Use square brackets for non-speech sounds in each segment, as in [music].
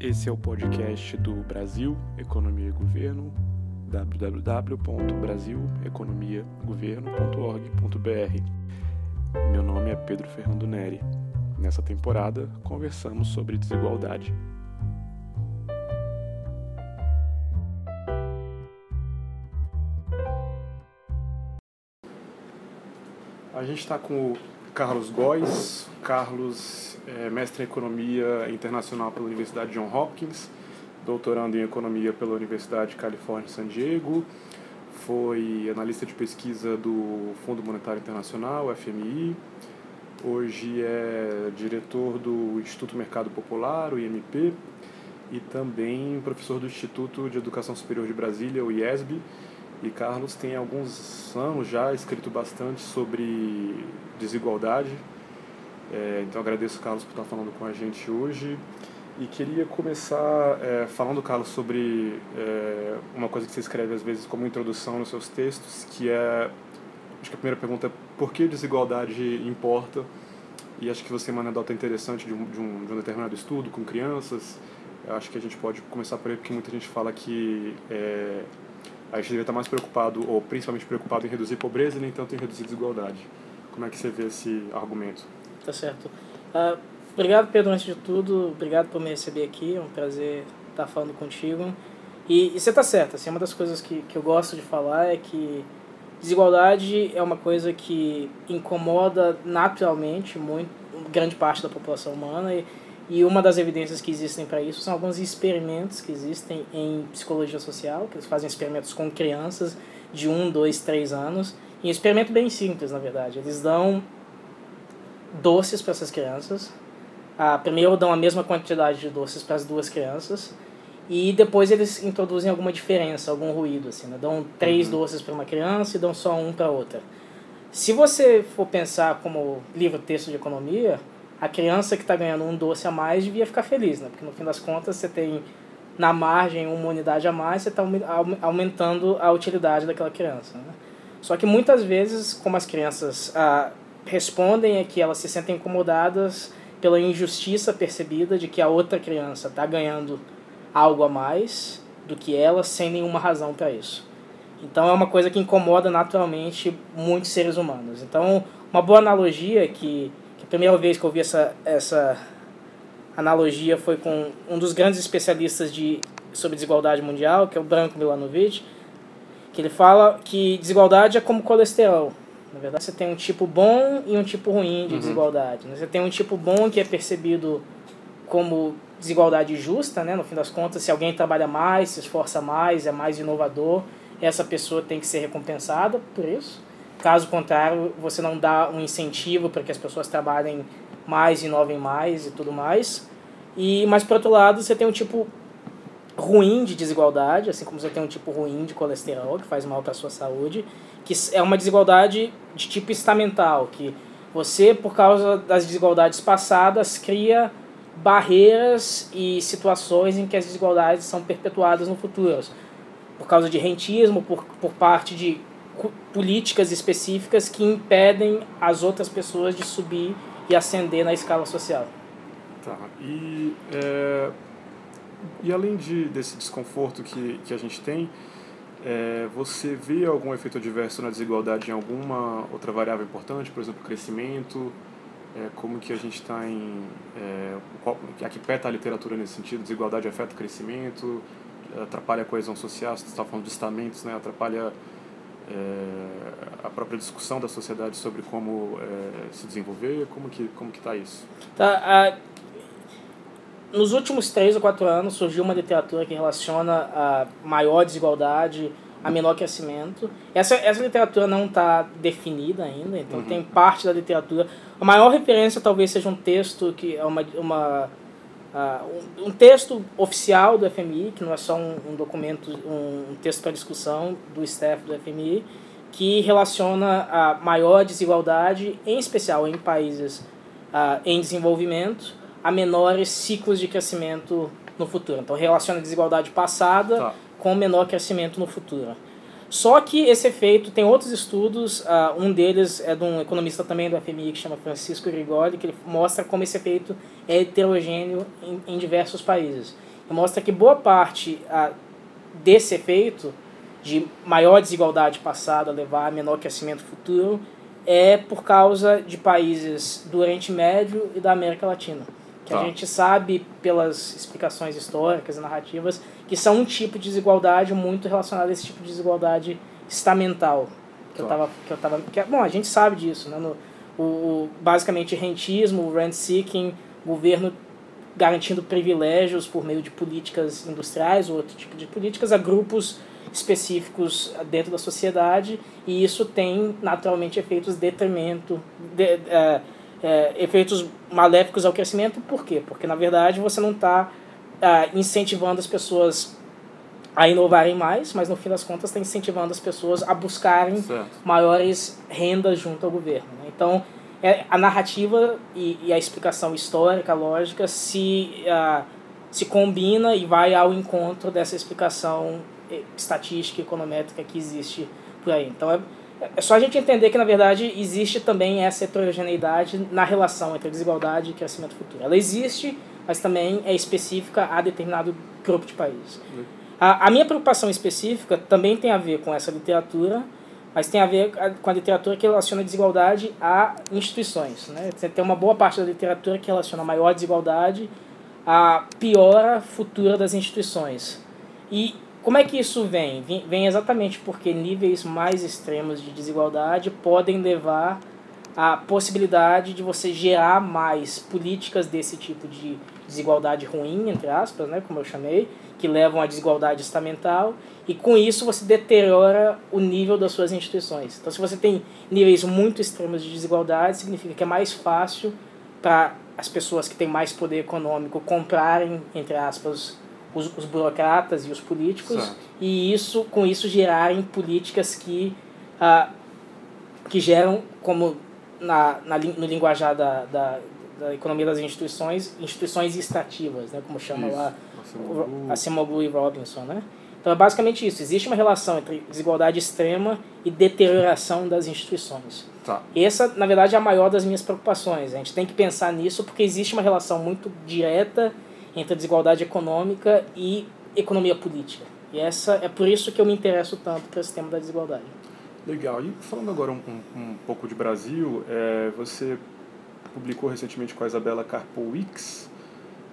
Esse é o podcast do Brasil Economia e Governo, www.brasileconomiagoverno.org.br. Meu nome é Pedro Fernando Neri. Nessa temporada, conversamos sobre desigualdade. A gente está com o Carlos Góes. Carlos é mestre em Economia Internacional pela Universidade John Hopkins, doutorando em Economia pela Universidade de Califórnia San Diego, foi analista de pesquisa do Fundo Monetário Internacional, FMI, hoje é diretor do Instituto Mercado Popular, o IMP, e também professor do Instituto de Educação Superior de Brasília, o IESB, e Carlos tem alguns anos já escrito bastante sobre desigualdade. É, então agradeço, Carlos, por estar falando com a gente hoje. E queria começar é, falando, Carlos, sobre é, uma coisa que você escreve às vezes como introdução nos seus textos, que é, acho que a primeira pergunta é por que desigualdade importa? E acho que você é uma anedota interessante de um, de um, de um determinado estudo com crianças. Eu acho que a gente pode começar por aí, porque muita gente fala que é, a gente deveria estar mais preocupado, ou principalmente preocupado em reduzir pobreza e nem tanto em reduzir desigualdade. Como é que você vê esse argumento? Tá certo. Uh, obrigado, Pedro, antes de tudo. Obrigado por me receber aqui. É um prazer estar falando contigo. E, e você está certo. Assim, uma das coisas que, que eu gosto de falar é que desigualdade é uma coisa que incomoda naturalmente muito grande parte da população humana e, e uma das evidências que existem para isso são alguns experimentos que existem em psicologia social, que eles fazem experimentos com crianças de 1, 2, 3 anos. E um experimento bem simples, na verdade. Eles dão doces para essas crianças. Ah, primeiro dão a mesma quantidade de doces para as duas crianças. E depois eles introduzem alguma diferença, algum ruído. Assim, né? Dão três uhum. doces para uma criança e dão só um para outra. Se você for pensar como livro-texto de economia, a criança que está ganhando um doce a mais devia ficar feliz, né? Porque no fim das contas você tem na margem uma unidade a mais, você está aumentando a utilidade daquela criança. Né? Só que muitas vezes, como as crianças ah, respondem, é que elas se sentem incomodadas pela injustiça percebida de que a outra criança está ganhando algo a mais do que ela, sem nenhuma razão para isso. Então é uma coisa que incomoda naturalmente muitos seres humanos. Então, uma boa analogia que primeira vez que eu vi essa, essa analogia foi com um dos grandes especialistas de, sobre desigualdade mundial, que é o Branco Milanovic, que ele fala que desigualdade é como colesterol. Na verdade, você tem um tipo bom e um tipo ruim de uhum. desigualdade. Né? Você tem um tipo bom que é percebido como desigualdade justa, né? no fim das contas, se alguém trabalha mais, se esforça mais, é mais inovador, essa pessoa tem que ser recompensada por isso. Caso contrário, você não dá um incentivo para que as pessoas trabalhem mais, inovem mais e tudo mais. E mas por outro lado, você tem um tipo ruim de desigualdade, assim como você tem um tipo ruim de colesterol que faz mal para a sua saúde, que é uma desigualdade de tipo estamental, que você por causa das desigualdades passadas cria barreiras e situações em que as desigualdades são perpetuadas no futuro. Por causa de rentismo, por, por parte de políticas específicas que impedem as outras pessoas de subir e ascender na escala social. Tá. E, é, e além de, desse desconforto que, que a gente tem, é, você vê algum efeito adverso na desigualdade em alguma outra variável importante, por exemplo, crescimento? É, como que a gente está em... É, qual, a que pé está a literatura nesse sentido? Desigualdade afeta o crescimento? Atrapalha a coesão social? Você está falando de estamentos, né? Atrapalha é, a própria discussão da sociedade sobre como é, se desenvolver? Como que como que está isso? Tá, nos últimos três ou quatro anos surgiu uma literatura que relaciona a maior desigualdade a menor crescimento. Essa, essa literatura não está definida ainda, então uhum. tem parte da literatura. A maior referência talvez seja um texto que é uma, uma Uh, um, um, texto oficial do FMI, que não é só um, um documento, um, um texto para discussão do staff do FMI, que relaciona a maior desigualdade, em especial em países uh, em desenvolvimento, a menores ciclos de crescimento no futuro. Então, relaciona a desigualdade passada tá. com menor crescimento no futuro. Só que esse efeito tem outros estudos, uh, um deles é de um economista também do FMI que chama Francisco Grigoli, que ele mostra como esse efeito é heterogêneo em, em diversos países. mostra que boa parte a, desse efeito de maior desigualdade passada levar a menor crescimento futuro é por causa de países do Oriente Médio e da América Latina. Que tá. a gente sabe pelas explicações históricas e narrativas que são um tipo de desigualdade muito relacionado a esse tipo de desigualdade estamental. Que tá. eu tava, que eu tava, que, é, bom, a gente sabe disso, né? No, o, o, basicamente rentismo, rent seeking, governo garantindo privilégios por meio de políticas industriais ou outro tipo de políticas a grupos específicos dentro da sociedade e isso tem naturalmente efeitos de detrimento, de, é, é, efeitos maléficos ao crescimento. Por quê? Porque na verdade você não está é, incentivando as pessoas a inovarem mais, mas no fim das contas está incentivando as pessoas a buscarem certo. maiores rendas junto ao governo. Né? Então é, a narrativa e, e, a explicação histórica, lógica, se, uh, se combina e vai ao encontro dessa explicação eh, estatística e econométrica que existe por aí. Então é, é só a gente entender que, na verdade, existe também essa heterogeneidade na relação entre desigualdade e crescimento futuro. Ela existe, mas também é específica a determinado grupo de países. A, a minha preocupação específica também tem a ver com essa literatura, mas tem a ver com a literatura que relaciona desigualdade a instituições. Né? Tem uma boa parte da literatura que relaciona maior desigualdade à piora futura das instituições. E como é que isso vem? Vem exatamente porque níveis mais extremos de desigualdade podem levar à possibilidade de você gerar mais políticas desse tipo de desigualdade ruim, entre aspas, né, como eu chamei, que levam à desigualdade estamental, e com isso você deteriora o nível das suas instituições. Então, se você tem níveis muito extremos de desigualdade, significa que é mais fácil para as pessoas que têm mais poder econômico comprarem, entre aspas, os, os burocratas e os políticos, certo. e isso com isso gerarem políticas que, ah, que geram, como na, na, no linguajar da, da, da economia das instituições, instituições extrativas, né, como chama isso. lá Acemoglu e Robinson, né? Então é basicamente isso. Existe uma relação entre desigualdade extrema e deterioração das instituições. Tá. Essa, na verdade, é a maior das minhas preocupações. A gente tem que pensar nisso porque existe uma relação muito direta entre desigualdade econômica e economia política. E essa é por isso que eu me interesso tanto para esse tema da desigualdade. Legal. E falando agora um, um, um pouco de Brasil, é, você publicou recentemente com a Isabela Carpowicz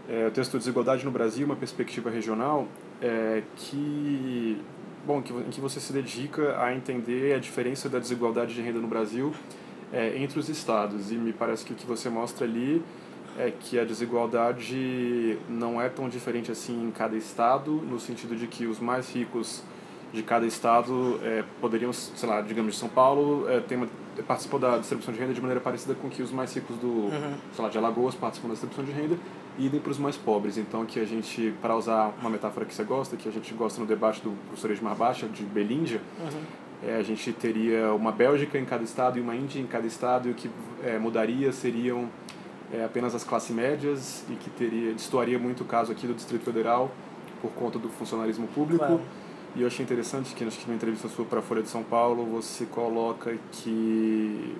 é, o texto Desigualdade no Brasil, uma perspectiva regional, é, que, bom, que, em que você se dedica a entender a diferença da desigualdade de renda no Brasil é, entre os estados. E me parece que o que você mostra ali é que a desigualdade não é tão diferente assim em cada estado, no sentido de que os mais ricos de cada estado é, poderiam, sei lá, digamos de São Paulo, é, tem uma, participam da distribuição de renda de maneira parecida com que os mais ricos do, uhum. sei lá, de Alagoas participam da distribuição de renda e idem para os mais pobres. Então, que a gente, para usar uma metáfora que você gosta, que a gente gosta no debate do professor Edmar Baixa, de Belíndia, uhum. é, a gente teria uma Bélgica em cada estado e uma Índia em cada estado, e o que é, mudaria seriam é, apenas as classes médias, e que teria, destoaria muito o caso aqui do Distrito Federal, por conta do funcionalismo público. Claro. E eu achei interessante que, acho que numa entrevista sua para a Folha de São Paulo, você coloca que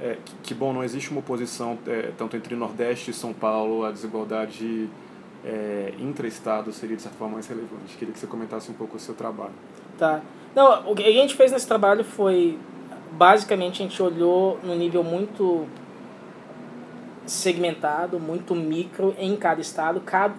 é, que, que, bom, não existe uma oposição é, tanto entre Nordeste e São Paulo, a desigualdade é, intra-estado seria de certa forma mais relevante. Queria que você comentasse um pouco o seu trabalho. Tá. Não, o que a gente fez nesse trabalho foi, basicamente, a gente olhou no nível muito segmentado, muito micro em cada estado, cada,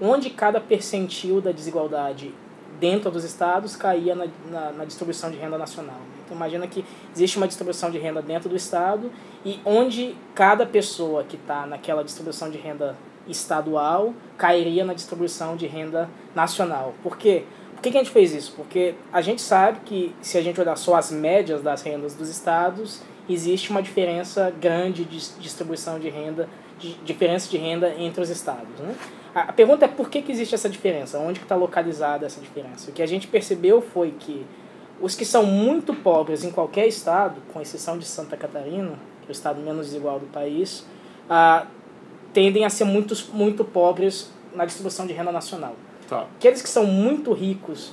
onde cada percentil da desigualdade dentro dos estados caía na, na, na distribuição de renda nacional. Então imagina que existe uma distribuição de renda dentro do estado e onde cada pessoa que está naquela distribuição de renda estadual cairia na distribuição de renda nacional. Por quê? Por que, que a gente fez isso? Porque a gente sabe que se a gente olhar só as médias das rendas dos estados, existe uma diferença grande de distribuição de renda, de diferença de renda entre os estados. Né? A pergunta é por que, que existe essa diferença? Onde está localizada essa diferença? O que a gente percebeu foi que os que são muito pobres em qualquer estado, com exceção de Santa Catarina, que é o estado menos desigual do país, ah, tendem a ser muito, muito pobres na distribuição de renda nacional. Tá. Aqueles que são muito ricos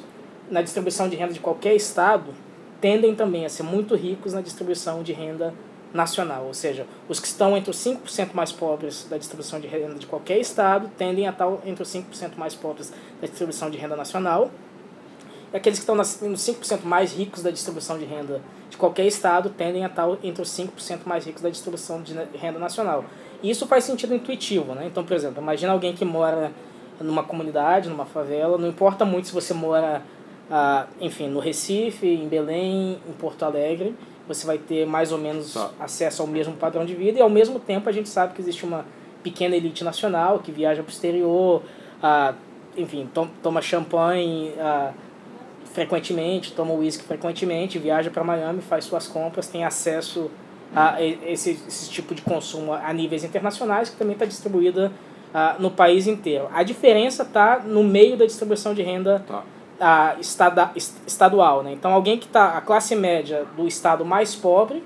na distribuição de renda de qualquer estado tendem também a ser muito ricos na distribuição de renda nacional, ou seja, os que estão entre os 5% mais pobres da distribuição de renda de qualquer estado tendem a estar entre os 5% mais pobres da distribuição de renda nacional, e aqueles que estão nos 5% mais ricos da distribuição de renda de qualquer estado tendem a estar entre os 5% mais ricos da distribuição de renda nacional. E isso faz sentido intuitivo, né? Então, por exemplo, imagina alguém que mora numa comunidade, numa favela, não importa muito se você mora, ah, enfim, no Recife, em Belém, em Porto Alegre, você vai ter mais ou menos acesso ao mesmo padrão de vida e ao mesmo tempo a gente sabe que existe uma pequena elite nacional que viaja para o exterior, ah, enfim, to toma champanhe ah, frequentemente, toma uísque frequentemente, viaja para Miami, faz suas compras, tem acesso a esse, esse tipo de consumo a níveis internacionais que também está distribuída ah, no país inteiro. A diferença está no meio da distribuição de renda tá a, estada, estadual. Né? Então, alguém que está, a classe média do estado mais pobre,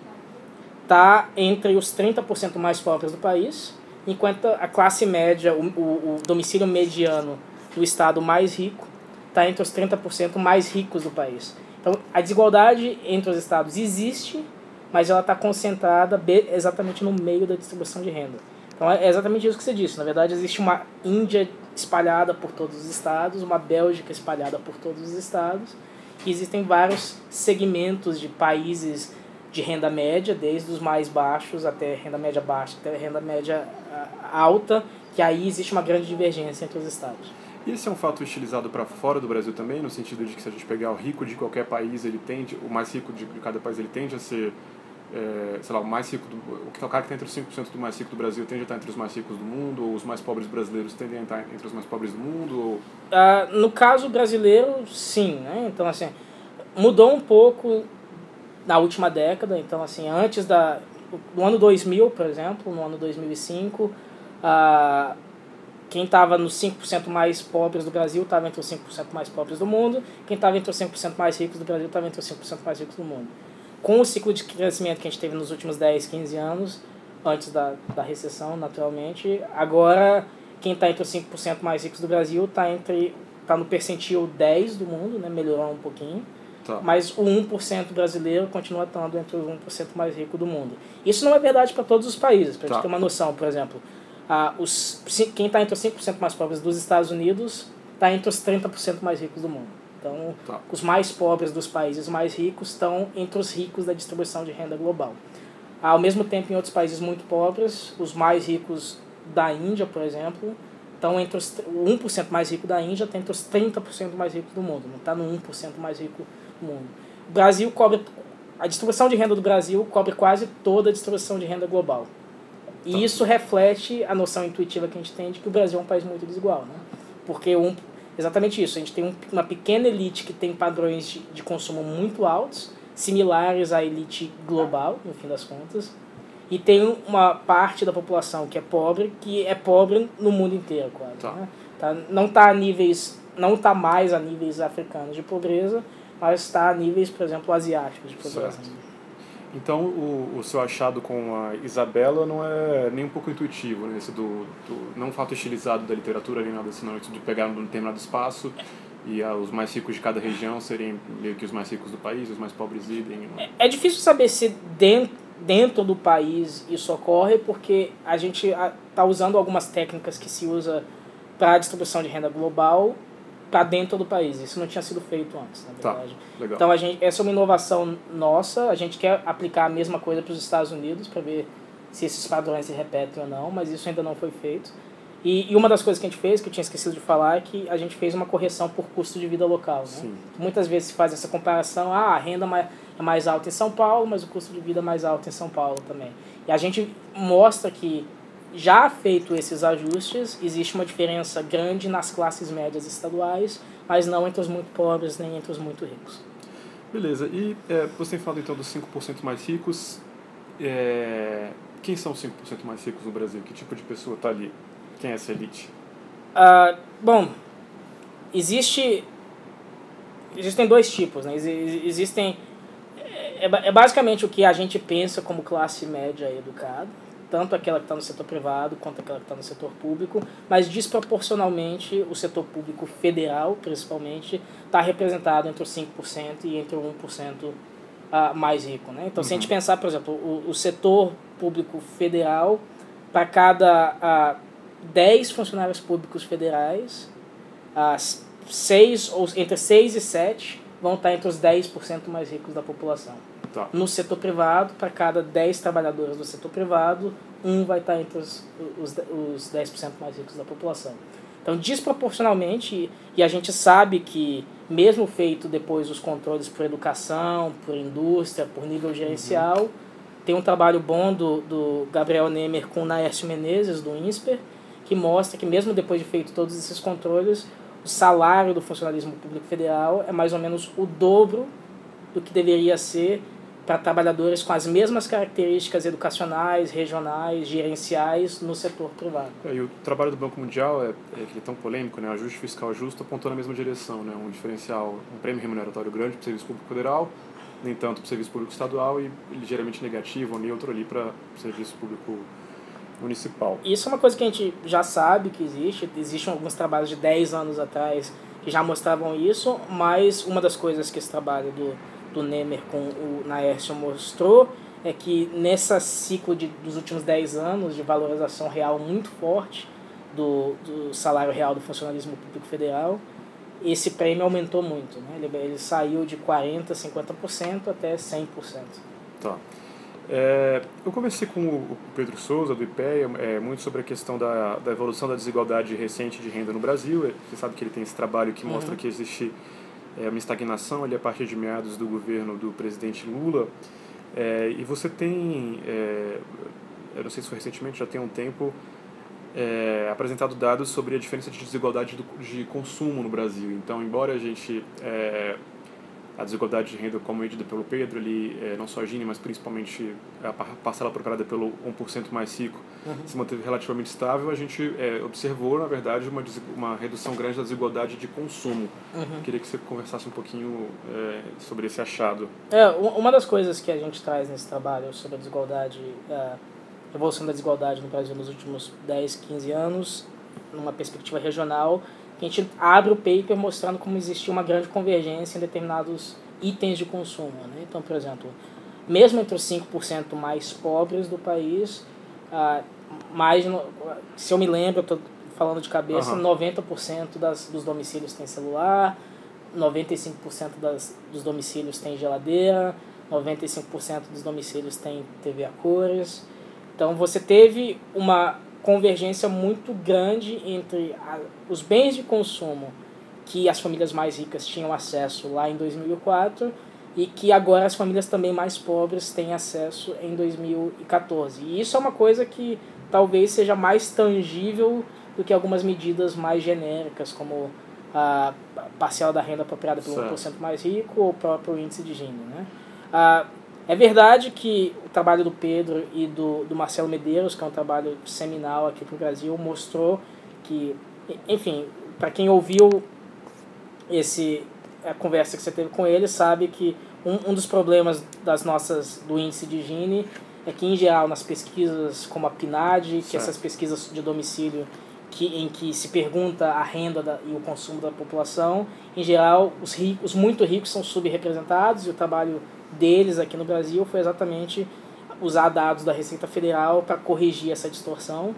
está entre os 30% mais pobres do país, enquanto a classe média, o, o, o domicílio mediano do estado mais rico, está entre os 30% mais ricos do país. Então, a desigualdade entre os estados existe, mas ela está concentrada exatamente no meio da distribuição de renda. Então, é exatamente isso que você disse. Na verdade, existe uma Índia espalhada por todos os estados, uma Bélgica espalhada por todos os estados. E existem vários segmentos de países de renda média, desde os mais baixos até renda média baixa, até renda média ah, alta, que aí existe uma grande divergência entre os estados. E esse é um fato estilizado para fora do Brasil também, no sentido de que se a gente pegar o rico de qualquer país, ele tende, o mais rico de cada país, ele tende a ser é, sei lá, o mais rico, do, o, o cara que está entre os 5% do mais rico do Brasil tende a estar entre os mais ricos do mundo, ou os mais pobres brasileiros tendem a estar entre os mais pobres do mundo? Ou... Uh, no caso brasileiro, sim. Né? Então, assim, mudou um pouco na última década. Então, assim, antes da... No ano 2000, por exemplo, no ano 2005, uh, quem estava nos 5% mais pobres do Brasil estava entre os 5% mais pobres do mundo. Quem estava entre os 5% mais ricos do Brasil estava entre os 5% mais ricos do mundo com o ciclo de crescimento que a gente teve nos últimos 10, 15 anos, antes da, da recessão, naturalmente, agora quem está entre os 5% mais ricos do Brasil está entre tá no percentil 10 do mundo, né, melhorou um pouquinho. Tá. Mas o 1% brasileiro continua estando entre os 1% mais ricos do mundo. Isso não é verdade para todos os países. Para tá. gente ter uma noção, por exemplo, a, os, quem está entre os 5% mais pobres dos Estados Unidos está entre os 30% mais ricos do mundo. Então, tá. os mais pobres dos países mais ricos estão entre os ricos da distribuição de renda global. Ao mesmo tempo, em outros países muito pobres, os mais ricos da Índia, por exemplo, estão entre os o 1% mais rico da Índia está entre os 30% mais ricos do mundo, não está no 1% mais rico do mundo. O Brasil cobre a distribuição de renda do Brasil cobre quase toda a distribuição de renda global. E tá. isso reflete a noção intuitiva que a gente tem de que o Brasil é um país muito desigual, né? Porque um, exatamente isso. A gente tem um, uma pequena elite que tem padrões de, de consumo muito altos, similares à elite global, no fim das contas. E tem uma parte da população que é pobre, que é pobre no mundo inteiro, quase. Tá. Né? Tá, não está a níveis, não está mais a níveis africanos de pobreza, mas está a níveis, por exemplo, asiáticos de pobreza. Certo. Então, o, o seu achado com a Isabela não é nem um pouco intuitivo, né? Esse do, do, não fato estilizado da literatura nem nada assim, não, de pegar um determinado espaço e ah, os mais ricos de cada região serem meio que os mais ricos do país, os mais pobres idem. É, é difícil saber se dentro, dentro do país isso ocorre, porque a gente está usando algumas técnicas que se usa para a distribuição de renda global para dentro do país. Isso não tinha sido feito antes, na tá, verdade. Tá. Então a gente, essa é uma inovação nossa. A gente quer aplicar a mesma coisa para os Estados Unidos para ver se esses padrões se repetem ou não, mas isso ainda não foi feito. E, e, uma das coisas que a gente fez, que eu tinha esquecido de falar, é que a gente fez uma correção por custo de vida local. Né? Muitas vezes se faz essa comparação, ah, a renda é mais alta em São Paulo, mas o custo de vida é mais alto em São Paulo também. E a gente mostra que já feito esses ajustes, existe uma diferença grande nas classes médias estaduais, mas não entre os muito pobres nem entre os muito ricos. Beleza, e é, você falado então dos 5% mais ricos. É, quem são os 5% mais ricos no Brasil? Que tipo de pessoa está ali? Quem é essa elite? Uh, bom, existe. Existem dois tipos, né? Existem. É, é basicamente o que a gente pensa como classe média educada tanto aquela que está no setor privado quanto aquela que está no setor público, mas desproporcionalmente o setor público federal, principalmente, está representado entre os 5% e entre o 1% uh, mais rico. Né? Então, uhum. se a gente uhum. pensar, por exemplo, o, o setor público federal, para cada uh, 10 funcionários públicos federais, uh, seis, ou entre 6 e 7 vão estar entre os 10% mais ricos da população. Tá. No setor privado, para cada 10 trabalhadores do setor privado, um vai estar entre os, os, os 10% mais ricos da população. Então, desproporcionalmente, e a gente sabe que, mesmo feito depois os controles por educação, por indústria, por nível gerencial, uhum. tem um trabalho bom do, do Gabriel Nemer com o Naércio Menezes, do INSPER, que mostra que, mesmo depois de feito todos esses controles, o salário do funcionalismo público federal é mais ou menos o dobro do que deveria ser para trabalhadores com as mesmas características educacionais, regionais, gerenciais no setor privado. É, e o trabalho do Banco Mundial é, é, é tão polêmico, né? O ajuste fiscal justo apontou na mesma direção, né? Um diferencial, um prêmio remuneratório grande para o serviço público federal, nem tanto para o serviço público estadual e ligeiramente negativo ou neutro ali para o serviço público municipal. Isso é uma coisa que a gente já sabe que existe, existem alguns trabalhos de 10 anos atrás que já mostravam isso, mas uma das coisas que esse trabalho do do Nemer com o Naércio mostrou é que nessa ciclo de, dos últimos 10 anos de valorização real muito forte do, do salário real do funcionalismo público federal, esse prêmio aumentou muito. Né? Ele, ele saiu de 40%, 50% até 100%. Tá. É, eu conversei com o Pedro Souza, do IPEA, é, muito sobre a questão da, da evolução da desigualdade recente de renda no Brasil. Você sabe que ele tem esse trabalho que mostra uhum. que existe é, uma estagnação ali a partir de meados do governo do presidente Lula. É, e você tem, é, eu não sei se foi recentemente, já tem um tempo, é, apresentado dados sobre a diferença de desigualdade do, de consumo no Brasil. Então, embora a gente é, a desigualdade de renda, como medida pelo Pedro, ali, é, não só a Gini, mas principalmente a parcela procurada pelo 1% mais rico, uhum. se manteve relativamente estável, a gente é, observou, na verdade, uma, uma redução grande da desigualdade de consumo. Uhum. Queria que você conversasse um pouquinho é, sobre esse achado. É, uma das coisas que a gente traz nesse trabalho sobre a desigualdade, a evolução da desigualdade no Brasil nos últimos 10, 15 anos, numa perspectiva regional, que a gente abre o paper mostrando como existia uma grande convergência em determinados itens de consumo. Né? Então, por exemplo, mesmo entre os 5% mais pobres do país, ah, mais, se eu me lembro, estou falando de cabeça, uhum. 90% das, dos domicílios têm celular, 95% das, dos domicílios têm geladeira, 95% dos domicílios têm TV a cores. Então você teve uma convergência muito grande entre a, os bens de consumo que as famílias mais ricas tinham acesso lá em 2004 e que agora as famílias também mais pobres têm acesso em 2014. E isso é uma coisa que talvez seja mais tangível do que algumas medidas mais genéricas, como a parcela da renda apropriada pelo certo. 1% mais rico ou o próprio índice de Gini. Né? Ah, é verdade que o trabalho do Pedro e do, do Marcelo Medeiros, que é um trabalho seminal aqui para o Brasil, mostrou que, enfim, para quem ouviu esse a conversa que você teve com ele, sabe que um, um dos problemas das nossas do índice de Gini é que, em geral, nas pesquisas como a PNAD, que essas pesquisas de domicílio que, em que se pergunta a renda da, e o consumo da população, em geral, os, ricos, os muito ricos são subrepresentados e o trabalho deles aqui no Brasil foi exatamente usar dados da Receita Federal para corrigir essa distorção.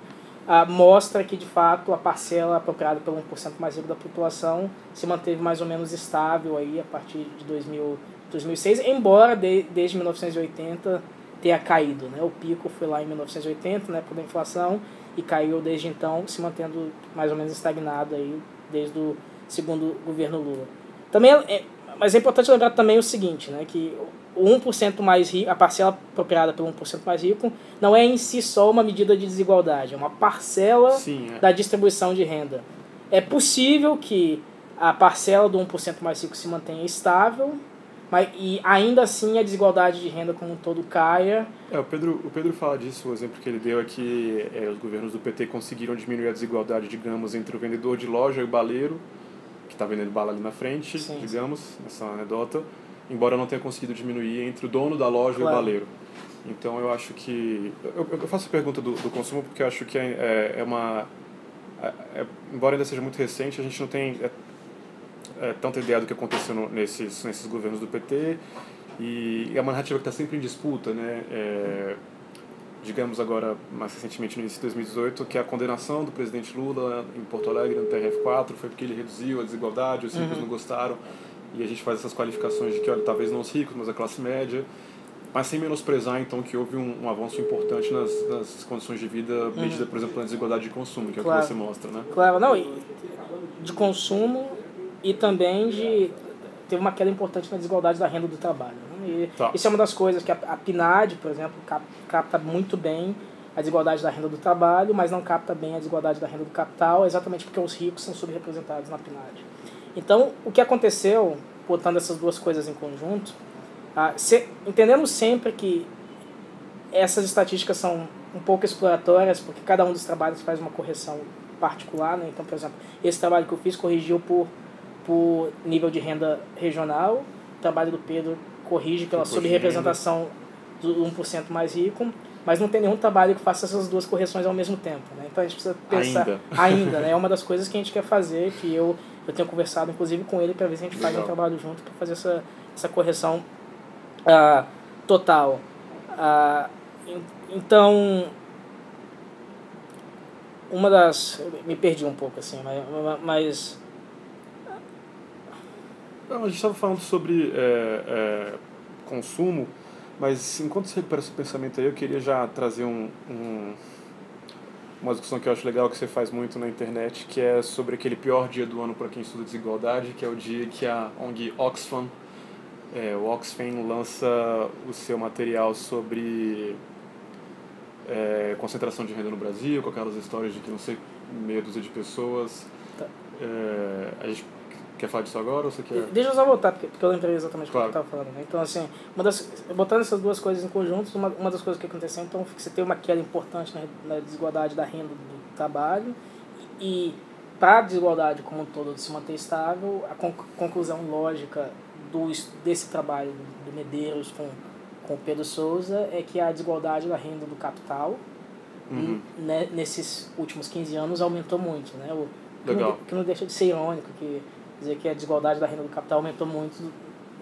Ah, mostra que, de fato, a parcela apropriada pelo 1% mais rico da população se manteve mais ou menos estável aí a partir de 2000, 2006, embora de, desde 1980 tenha caído. Né? O pico foi lá em 1980, na época da inflação, e caiu desde então, se mantendo mais ou menos estagnado aí desde o segundo governo Lula. Também é, mas é importante lembrar também o seguinte, né, que o 1% mais rico, a parcela apropriada pelo 1% mais rico, não é em si só uma medida de desigualdade, é uma parcela Sim, é. da distribuição de renda. É possível que a parcela do 1% mais rico se mantenha estável, mas, e ainda assim a desigualdade de renda como um todo caia. É, o, Pedro, o Pedro fala disso, o exemplo que ele deu é que é, os governos do PT conseguiram diminuir a desigualdade, digamos, entre o vendedor de loja e o baleiro, que está vendendo bala ali na frente, Sim. digamos, nessa anedota, embora não tenha conseguido diminuir entre o dono da loja claro. e o baleiro. Então eu acho que. Eu, eu faço a pergunta do, do consumo porque eu acho que é, é, é uma. É, é, embora ainda seja muito recente, a gente não tem é, é, tanta ideia do que aconteceu no, nesses, nesses governos do PT E é uma narrativa que está sempre em disputa, né? É, digamos agora, mais recentemente, no início de 2018, que a condenação do presidente Lula em Porto Alegre, no TRF4, foi porque ele reduziu a desigualdade, os ricos uhum. não gostaram, e a gente faz essas qualificações de que, olha, talvez não os ricos, mas a classe média, mas sem menosprezar, então, que houve um, um avanço importante nas, nas condições de vida uhum. medida, por exemplo, na desigualdade de consumo, que é o que você mostra, né? Claro, não, de consumo e também de... teve uma queda importante na desigualdade da renda do trabalho, né? Tá. isso é uma das coisas que a, a PNAD, por exemplo, capta muito bem a desigualdade da renda do trabalho, mas não capta bem a desigualdade da renda do capital, exatamente porque os ricos são subrepresentados na PNAD. Então, o que aconteceu, botando essas duas coisas em conjunto, ah, se, entendendo sempre que essas estatísticas são um pouco exploratórias, porque cada um dos trabalhos faz uma correção particular. Né? Então, por exemplo, esse trabalho que eu fiz corrigiu por, por nível de renda regional, o trabalho do Pedro corrige pela subrepresentação do 1% mais rico, mas não tem nenhum trabalho que faça essas duas correções ao mesmo tempo. Né? Então a gente precisa pensar ainda, [laughs] ainda né? é uma das coisas que a gente quer fazer, que eu, eu tenho conversado inclusive com ele para ver se a gente Legal. faz um trabalho junto para fazer essa, essa correção uh, total. Uh, então, uma das. Me perdi um pouco assim, mas. mas não, a gente estava falando sobre é, é, consumo, mas enquanto você recupera esse pensamento aí, eu queria já trazer um, um, uma discussão que eu acho legal que você faz muito na internet, que é sobre aquele pior dia do ano para quem estuda desigualdade, que é o dia que a ONG Oxfam, é, o Oxfam lança o seu material sobre é, concentração de renda no Brasil, com aquelas histórias de que não sei, meia dúzia de pessoas. Tá. É, a gente Quer falar disso agora ou você quer... Deixa eu só voltar, porque, porque eu lembrei exatamente claro. o que eu estava falando. Né? Então, assim, das, botando essas duas coisas em conjunto, uma, uma das coisas que aconteceu, então, você tem uma queda importante na, na desigualdade da renda do trabalho e para a desigualdade como um todo se manter estável, a conclusão lógica do, desse trabalho do Medeiros com, com Pedro Souza é que a desigualdade da renda do capital uhum. né, nesses últimos 15 anos aumentou muito. Né? O, que, não, que não deixa de ser irônico, que dizer que a desigualdade da renda do capital aumentou muito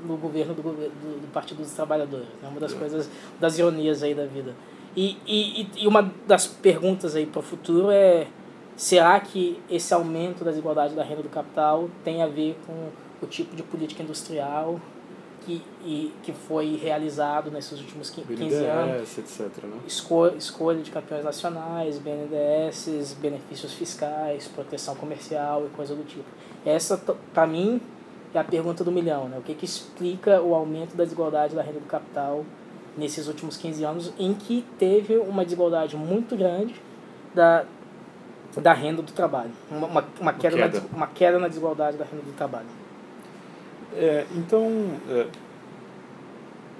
no governo do, do, do Partido dos Trabalhadores. É né? uma das coisas, das ironias aí da vida. E, e, e uma das perguntas aí para o futuro é será que esse aumento da desigualdade da renda do capital tem a ver com o tipo de política industrial que, e, que foi realizado nesses últimos 15 BNDES, anos. etc. Né? Escolha, escolha de campeões nacionais, BNDES, benefícios fiscais, proteção comercial e coisa do tipo. Essa, para mim, é a pergunta do milhão. Né? O que, que explica o aumento da desigualdade da renda do capital nesses últimos 15 anos, em que teve uma desigualdade muito grande da, da renda do trabalho. Uma, uma, uma, queda, queda. Na, uma queda na desigualdade da renda do trabalho. É, então, é,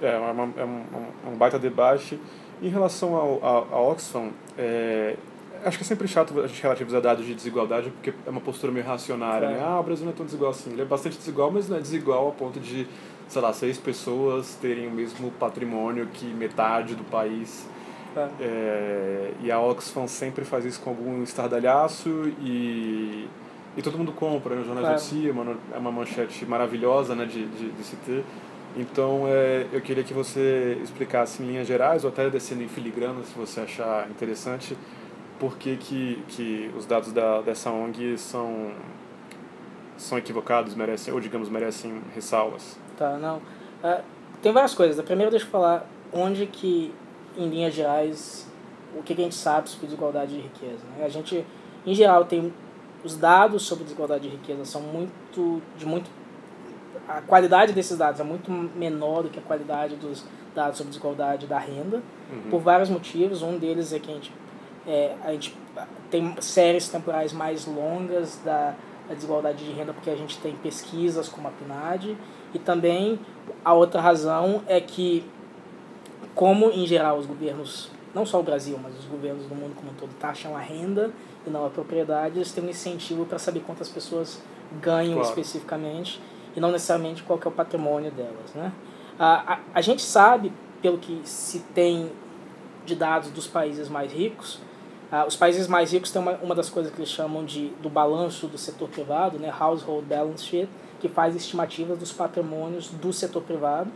é, uma, é um, um baita debate. Em relação ao, ao, ao Oxfam, é, acho que é sempre chato a gente relativizar dados de desigualdade, porque é uma postura meio racionária, né? Ah, o Brasil não é tão desigual assim. Ele é bastante desigual, mas não é desigual a ponto de, sei lá, seis pessoas terem o mesmo patrimônio que metade do país. É. É, e a Oxfam sempre faz isso com algum estardalhaço e, e todo mundo compra, né? O Jornal é. de Cima é uma manchete maravilhosa né, de, de, de se ter. Então, é, eu queria que você explicasse em linhas gerais, ou até descendo em filigrana, se você achar interessante, por que, que, que os dados da, dessa ONG são, são equivocados, merecem, ou digamos, merecem ressalvas. Tá, não. Uh, tem várias coisas. A primeira, deixa eu falar onde que, em linhas gerais, o que, que a gente sabe sobre desigualdade de riqueza. Né? A gente, em geral, tem os dados sobre desigualdade de riqueza são muito de muito a qualidade desses dados é muito menor do que a qualidade dos dados sobre desigualdade da renda uhum. por vários motivos um deles é que a gente é, a gente tem séries temporais mais longas da, da, desigualdade de renda porque a gente tem pesquisas como a PNAD e também a outra razão é que como em geral os governos não só o Brasil mas os governos do mundo como um todo taxam a renda e não a propriedade eles têm um incentivo para saber quantas pessoas ganham claro. especificamente e não necessariamente qual é o patrimônio delas né a, a, a gente sabe pelo que se tem de dados dos países mais ricos ah, os países mais ricos têm uma, uma das coisas que eles chamam de do balanço do setor privado, né, household balance sheet, que faz estimativas dos patrimônios do setor privado.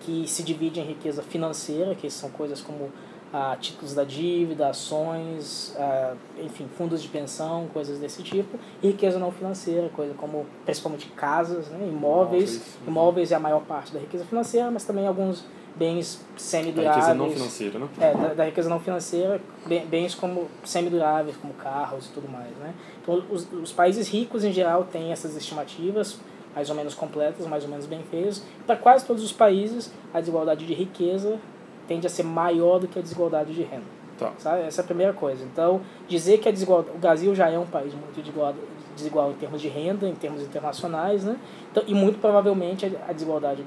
que se divide em riqueza financeira, que são coisas como ah, títulos da dívida, ações, ah, enfim, fundos de pensão, coisas desse tipo, e riqueza não financeira, coisa como principalmente casas, né, imóveis. Imóveis, imóveis é a maior parte da riqueza financeira, mas também alguns bens semiduráveis. Da riqueza não financeira, né? É, da, da riqueza não financeira, bens como semiduráveis, como carros e tudo mais, né? Então, os, os países ricos, em geral, têm essas estimativas mais ou menos completas, mais ou menos bem feitas. Para quase todos os países, a desigualdade de riqueza tende a ser maior do que a desigualdade de renda. Tá. Sabe? Essa é a primeira coisa. Então, dizer que a desigualdade, o Brasil já é um país muito desigual, desigual em termos de renda, em termos internacionais, né? Então, e muito provavelmente a desigualdade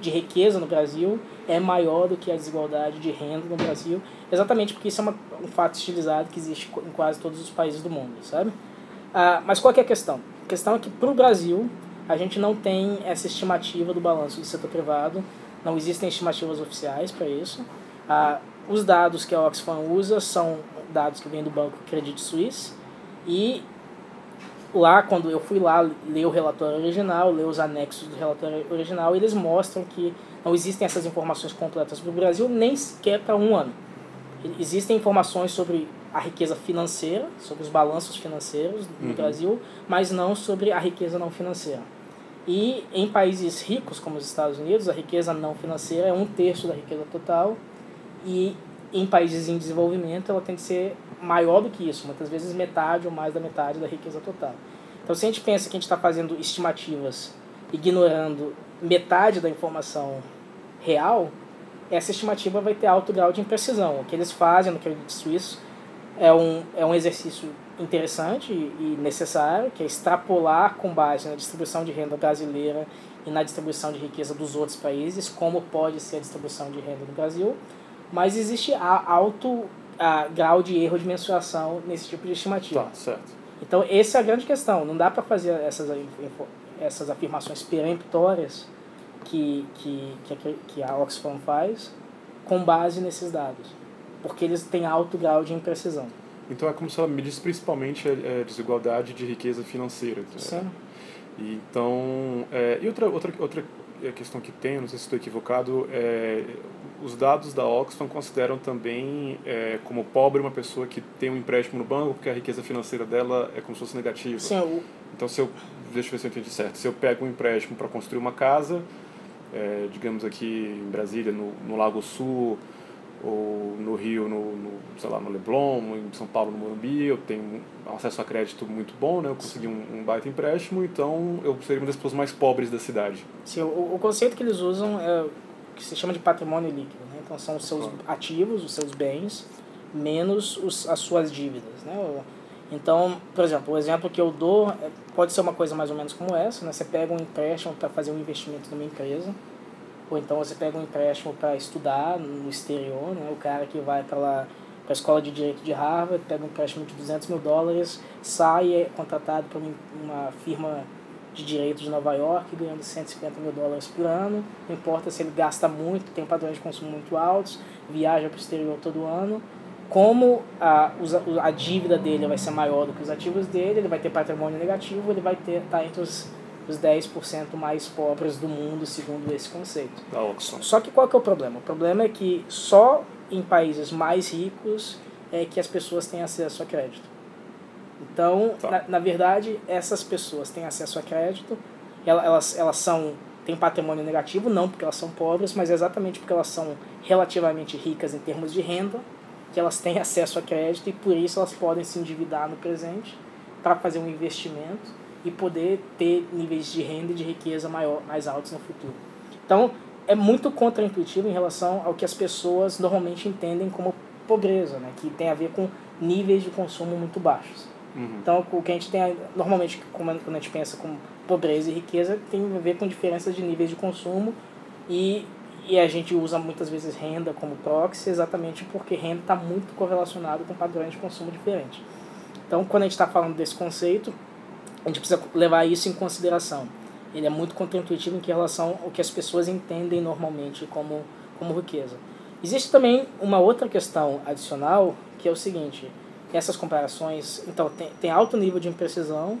de riqueza no Brasil é maior do que a desigualdade de renda no Brasil, exatamente porque isso é uma, um fato estilizado que existe em quase todos os países do mundo, sabe? Ah, mas qual é a questão? A questão é que para o Brasil a gente não tem essa estimativa do balanço do setor privado não existem estimativas oficiais para isso. Ah, os dados que a Oxfam usa são dados que vêm do banco Credit Suisse e lá quando eu fui lá ler o relatório original, ler os anexos do relatório original, eles mostram que não existem essas informações completas para o Brasil nem sequer para um ano. Existem informações sobre a riqueza financeira, sobre os balanços financeiros do uhum. Brasil, mas não sobre a riqueza não financeira. E em países ricos, como os Estados Unidos, a riqueza não financeira é um terço da riqueza total. E em países em desenvolvimento, ela tem que ser maior do que isso, muitas vezes metade ou mais da metade da riqueza total. Então, se a gente pensa que a gente está fazendo estimativas ignorando metade da informação real, essa estimativa vai ter alto grau de imprecisão. O que eles fazem no Credit Suisse é um, é um exercício interessante e necessário, que é extrapolar com base na distribuição de renda brasileira e na distribuição de riqueza dos outros países, como pode ser a distribuição de renda no Brasil, mas existe alto a, grau de erro de mensuração nesse tipo de estimativa. Tá, certo. Então, essa é a grande questão. Não dá para fazer essas, essas afirmações peremptórias que, que, que, que a Oxfam faz com base nesses dados, porque eles têm alto grau de imprecisão. Então é como se ela medisse principalmente a, a desigualdade de riqueza financeira. Sim. E, então, é, e outra, outra, outra questão que tem, não sei se estou equivocado, é, os dados da Oxfam consideram também é, como pobre uma pessoa que tem um empréstimo no banco porque a riqueza financeira dela é como se fosse negativa. Sim, o... Então, se eu, deixa eu ver se eu entendi certo, se eu pego um empréstimo para construir uma casa, é, digamos aqui em Brasília, no, no Lago Sul, ou no Rio, no, no, sei lá, no Leblon, em São Paulo, no Morumbi, eu tenho acesso a crédito muito bom, né? Eu consegui um, um baita empréstimo, então eu seria uma das pessoas mais pobres da cidade. Sim, o, o conceito que eles usam é que se chama de patrimônio líquido, né? Então são os seus ativos, os seus bens, menos os, as suas dívidas, né? Então, por exemplo, o exemplo que eu dou é, pode ser uma coisa mais ou menos como essa, né? Você pega um empréstimo para fazer um investimento numa empresa, ou então você pega um empréstimo para estudar no exterior, né? O cara que vai para lá para a escola de direito de Harvard, pega um empréstimo de 200 mil dólares, sai é contratado por uma firma de direito de Nova York, ganhando 150 mil dólares por ano. Não importa se ele gasta muito, tem padrões de consumo muito altos, viaja para o exterior todo ano. Como a, a dívida dele vai ser maior do que os ativos dele, ele vai ter patrimônio negativo, ele vai ter tá entre os os 10% mais pobres do mundo, segundo esse conceito. Da Oxfam. Só que qual que é o problema? O problema é que só em países mais ricos é que as pessoas têm acesso a crédito. Então, tá. na, na verdade, essas pessoas têm acesso a crédito, elas, elas são têm patrimônio negativo, não porque elas são pobres, mas exatamente porque elas são relativamente ricas em termos de renda, que elas têm acesso a crédito e por isso elas podem se endividar no presente para fazer um investimento e poder ter níveis de renda e de riqueza maior, mais altos no futuro. Então, é muito contraintuitivo em relação ao que as pessoas normalmente entendem como pobreza, né? que tem a ver com níveis de consumo muito baixos. Uhum. Então, o que a gente tem normalmente, quando a gente pensa com pobreza e riqueza, tem a ver com diferenças de níveis de consumo e, e a gente usa muitas vezes renda como proxy exatamente porque renda está muito correlacionado com padrões de consumo diferentes. Então, quando a gente está falando desse conceito, a gente precisa levar isso em consideração. Ele é muito contraintuitivo em relação ao que as pessoas entendem normalmente como, como riqueza. Existe também uma outra questão adicional, que é o seguinte, essas comparações, então, tem, tem alto nível de imprecisão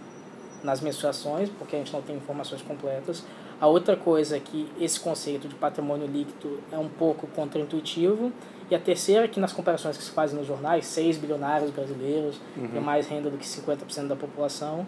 nas mensurações, porque a gente não tem informações completas, A outra coisa é que esse conceito de patrimônio líquido é um pouco contraintuitivo. E a terceira é que nas comparações que se fazem nos jornais, 6 bilionários brasileiros uhum. têm mais renda do que 50% da população,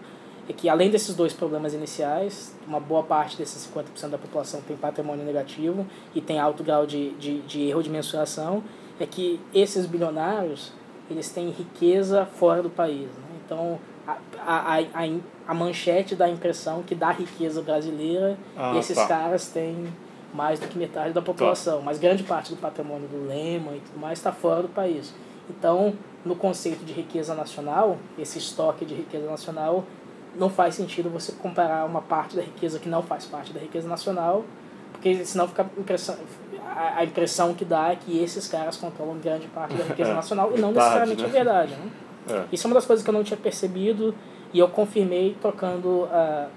é que além desses dois problemas iniciais, uma boa parte desses 50% da população tem patrimônio negativo e tem alto grau de, de, de erro de mensuração, é que esses bilionários eles têm riqueza fora do país. Né? Então, a, a, a, a manchete dá a impressão que dá riqueza brasileira ah, e esses tá. caras têm mais do que metade da população, tá. mas grande parte do patrimônio do Lema e tudo mais está fora do país. Então, no conceito de riqueza nacional, esse estoque de riqueza nacional, não faz sentido você comparar uma parte da riqueza que não faz parte da riqueza nacional, porque senão fica a impressão, a impressão que dá é que esses caras controlam grande parte da riqueza nacional e não necessariamente né? é verdade. Né? É. Isso é uma das coisas que eu não tinha percebido e eu confirmei trocando a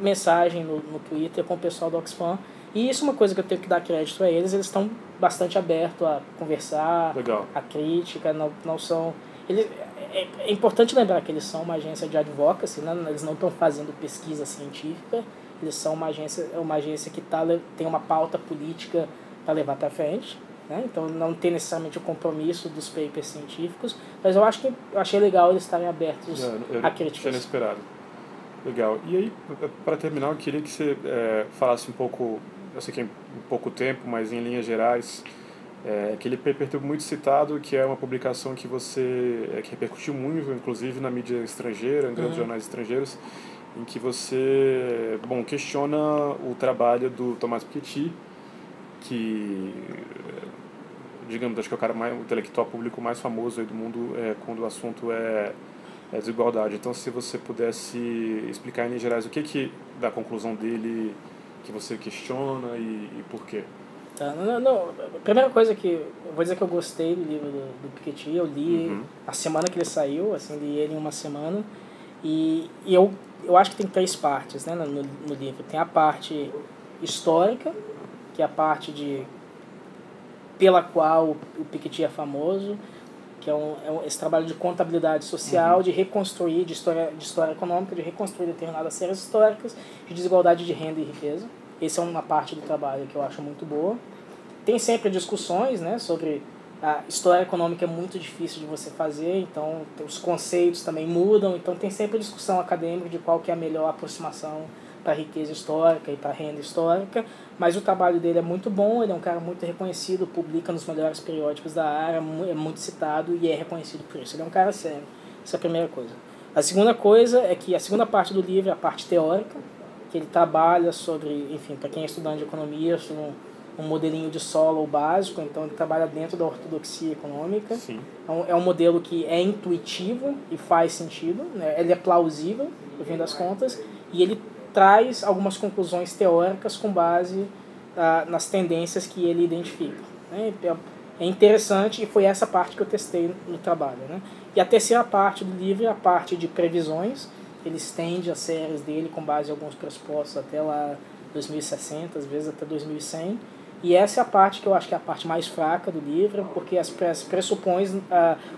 mensagem no, no Twitter com o pessoal do Oxfam. E isso é uma coisa que eu tenho que dar crédito a eles, eles estão bastante abertos a conversar, Legal. a crítica, não, não são... Eles, é, é importante lembrar que eles são uma agência de advocacy, né? eles não estão fazendo pesquisa científica, eles são uma agência, uma agência que tá, tem uma pauta política para levar para frente. Né? Então não tem necessariamente o compromisso dos papers científicos, mas eu acho que eu achei legal eles estarem abertos eu, a críticas. inesperado. Legal. E aí, para terminar, eu queria que você é, falasse um pouco, eu sei que é em pouco tempo, mas em linhas gerais, é, aquele paper muito citado, que é uma publicação que você é, que repercutiu muito, inclusive na mídia estrangeira, em grandes uhum. jornais estrangeiros, em que você, bom, questiona o trabalho do Thomas Piketty, que digamos, acho que é o cara mais, o intelectual público mais famoso do mundo é, quando o assunto é, é desigualdade. Então, se você pudesse explicar em linhas gerais o que que da conclusão dele que você questiona e, e por quê? Tá, não, não, a primeira coisa que eu vou dizer que eu gostei do livro do, do Piketty, eu li uhum. a semana que ele saiu, assim, li ele em uma semana e, e eu, eu acho que tem três partes né, no, no livro. Tem a parte histórica, que é a parte de pela qual o Piketty é famoso, que é, um, é um, esse trabalho de contabilidade social, uhum. de reconstruir, de história, de história econômica, de reconstruir determinadas séries históricas de desigualdade de renda e riqueza. Essa é uma parte do trabalho que eu acho muito boa. Tem sempre discussões né, sobre a história econômica é muito difícil de você fazer, então os conceitos também mudam, então tem sempre discussão acadêmica de qual que é a melhor aproximação para a riqueza histórica e para a renda histórica, mas o trabalho dele é muito bom, ele é um cara muito reconhecido, publica nos melhores periódicos da área, é muito citado e é reconhecido por isso. Ele é um cara sério. Essa é a primeira coisa. A segunda coisa é que a segunda parte do livro é a parte teórica, que ele trabalha sobre, enfim, para quem é estudante de economia, sobre um, modelinho de solo básico, então ele trabalha dentro da ortodoxia econômica. Sim. É, um, é um modelo que é intuitivo e faz sentido, né? ele é plausível, no fim das contas, e ele traz algumas conclusões teóricas com base ah, nas tendências que ele identifica. Né? É, é interessante e foi essa parte que eu testei no trabalho. Né? E a terceira parte do livro é a parte de previsões. Ele estende as séries dele com base em alguns pressupostos até lá 2060, às vezes até 2100. E essa é a parte que eu acho que é a parte mais fraca do livro, porque as pressupões, uh,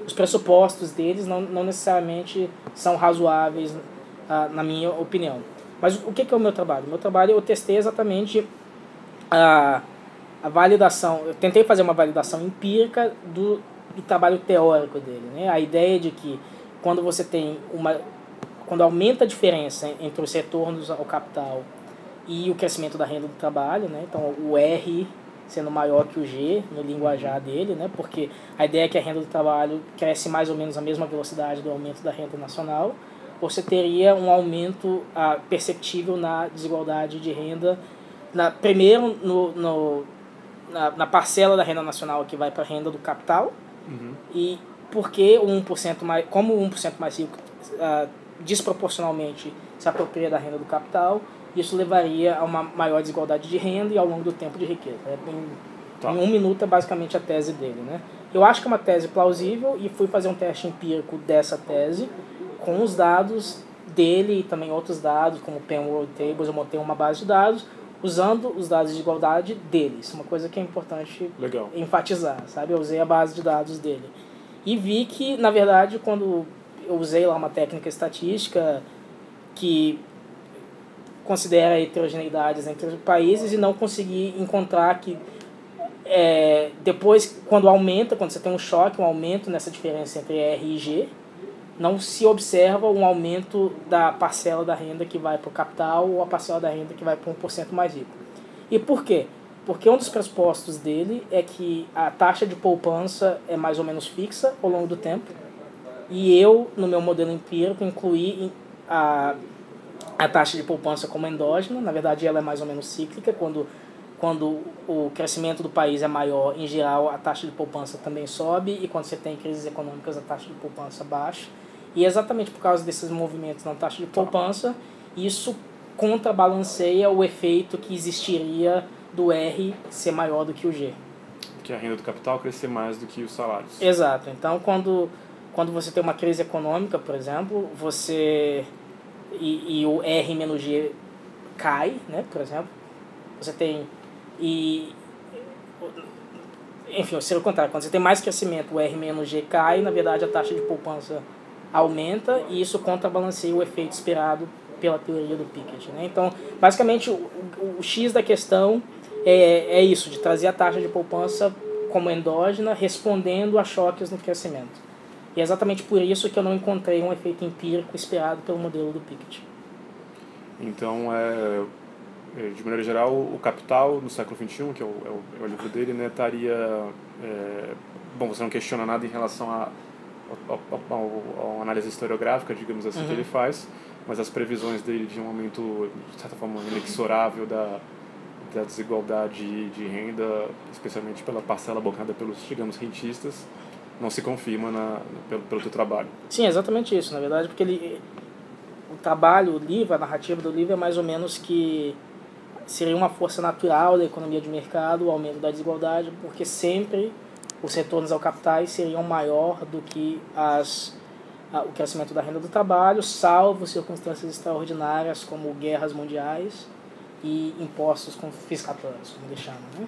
os pressupostos deles não, não necessariamente são razoáveis, uh, na minha opinião. Mas o que, que é o meu trabalho? O meu trabalho eu testei exatamente a, a validação, eu tentei fazer uma validação empírica do, do trabalho teórico dele. Né? A ideia de que quando você tem uma. quando aumenta a diferença entre os retornos ao capital e o crescimento da renda do trabalho, né? então o R sendo maior que o G no linguajar dele, né? porque a ideia é que a renda do trabalho cresce mais ou menos a mesma velocidade do aumento da renda nacional você teria um aumento ah, perceptível na desigualdade de renda, na, primeiro no, no, na, na parcela da renda nacional que vai para a renda do capital, uhum. e porque o 1% mais, como o 1% mais rico ah, desproporcionalmente se apropria da renda do capital, isso levaria a uma maior desigualdade de renda e ao longo do tempo de riqueza. É bem, tá. Em um minuto é basicamente a tese dele. Né? Eu acho que é uma tese plausível e fui fazer um teste empírico dessa tese com os dados dele e também outros dados, como o Pen World Tables, eu montei uma base de dados usando os dados de igualdade dele. Isso é uma coisa que é importante Legal. enfatizar, sabe? Eu usei a base de dados dele. E vi que, na verdade, quando eu usei lá uma técnica estatística que considera heterogeneidades entre os países e não conseguir encontrar que é, depois, quando aumenta, quando você tem um choque, um aumento nessa diferença entre R e G, não se observa um aumento da parcela da renda que vai para o capital ou a parcela da renda que vai para um por cento mais rico. E por quê? Porque um dos pressupostos dele é que a taxa de poupança é mais ou menos fixa ao longo do tempo. E eu, no meu modelo empírico, incluí a, a taxa de poupança como endógena. Na verdade, ela é mais ou menos cíclica. Quando, quando o crescimento do país é maior, em geral, a taxa de poupança também sobe. E quando você tem crises econômicas, a taxa de poupança baixa. E exatamente por causa desses movimentos na taxa de poupança, isso contrabalanceia o efeito que existiria do R ser maior do que o G. Que a renda do capital crescer mais do que os salários. Exato. Então, quando, quando você tem uma crise econômica, por exemplo, você e, e o R menos G cai, né, por exemplo, você tem e enfim, se eu contar, quando você tem mais crescimento, o R menos G cai, na verdade a taxa de poupança aumenta e isso contrabalanceia o efeito esperado pela teoria do Piketty. Né? Então, basicamente, o, o, o X da questão é, é isso, de trazer a taxa de poupança como endógena, respondendo a choques no crescimento. E é exatamente por isso que eu não encontrei um efeito empírico esperado pelo modelo do Piketty. Então, é, é de maneira geral, o Capital, no século XXI, que é o, é o, é o livro dele, né, estaria... É, bom, você não questiona nada em relação a a análise historiográfica, digamos assim, uhum. que ele faz, mas as previsões dele de um aumento, de certa forma, inexorável da, da desigualdade de renda, especialmente pela parcela bancada pelos, digamos, rentistas, não se confirma na, pelo, pelo teu trabalho. Sim, exatamente isso, na verdade, porque ele, o trabalho, o livro, a narrativa do livro é mais ou menos que seria uma força natural da economia de mercado, o aumento da desigualdade, porque sempre os retornos ao capitais seriam maior do que as, o crescimento da renda do trabalho, salvo circunstâncias extraordinárias como guerras mundiais e impostos confiscatórios, como chamam. Né?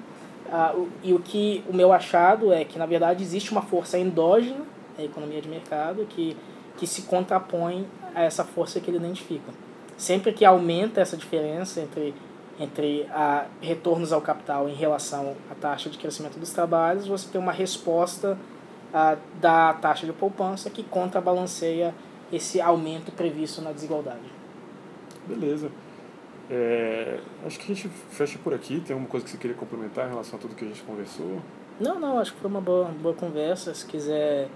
Ah, e o que o meu achado é que, na verdade, existe uma força endógena, a economia de mercado, que, que se contrapõe a essa força que ele identifica. Sempre que aumenta essa diferença entre entre a retornos ao capital em relação à taxa de crescimento dos trabalhos, você tem uma resposta a, da taxa de poupança que contrabalanceia esse aumento previsto na desigualdade. Beleza. É, acho que a gente fecha por aqui. Tem alguma coisa que você queria complementar em relação a tudo que a gente conversou? Não, não, acho que foi uma boa, boa conversa. Se quiser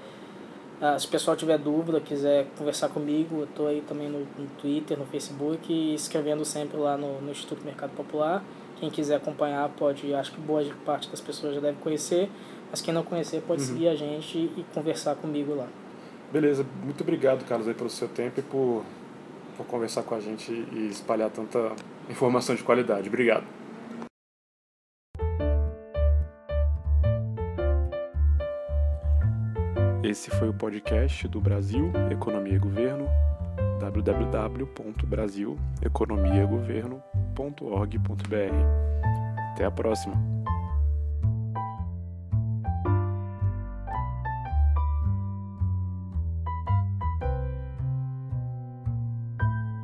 ah, se o pessoal tiver dúvida, quiser conversar comigo, eu estou aí também no, no, Twitter, no Facebook e escrevendo sempre lá no, no Instituto Mercado Popular. Quem quiser acompanhar pode, acho que boa parte das pessoas já deve conhecer, mas quem não conhecer pode uhum. seguir a gente e conversar comigo lá. Beleza, muito obrigado, Carlos, aí pelo seu tempo e por, por conversar com a gente e espalhar tanta informação de qualidade. Obrigado. Esse foi o podcast do Brasil, Economia e Governo, www.brasileconomiagoverno.org.br. Até a próxima!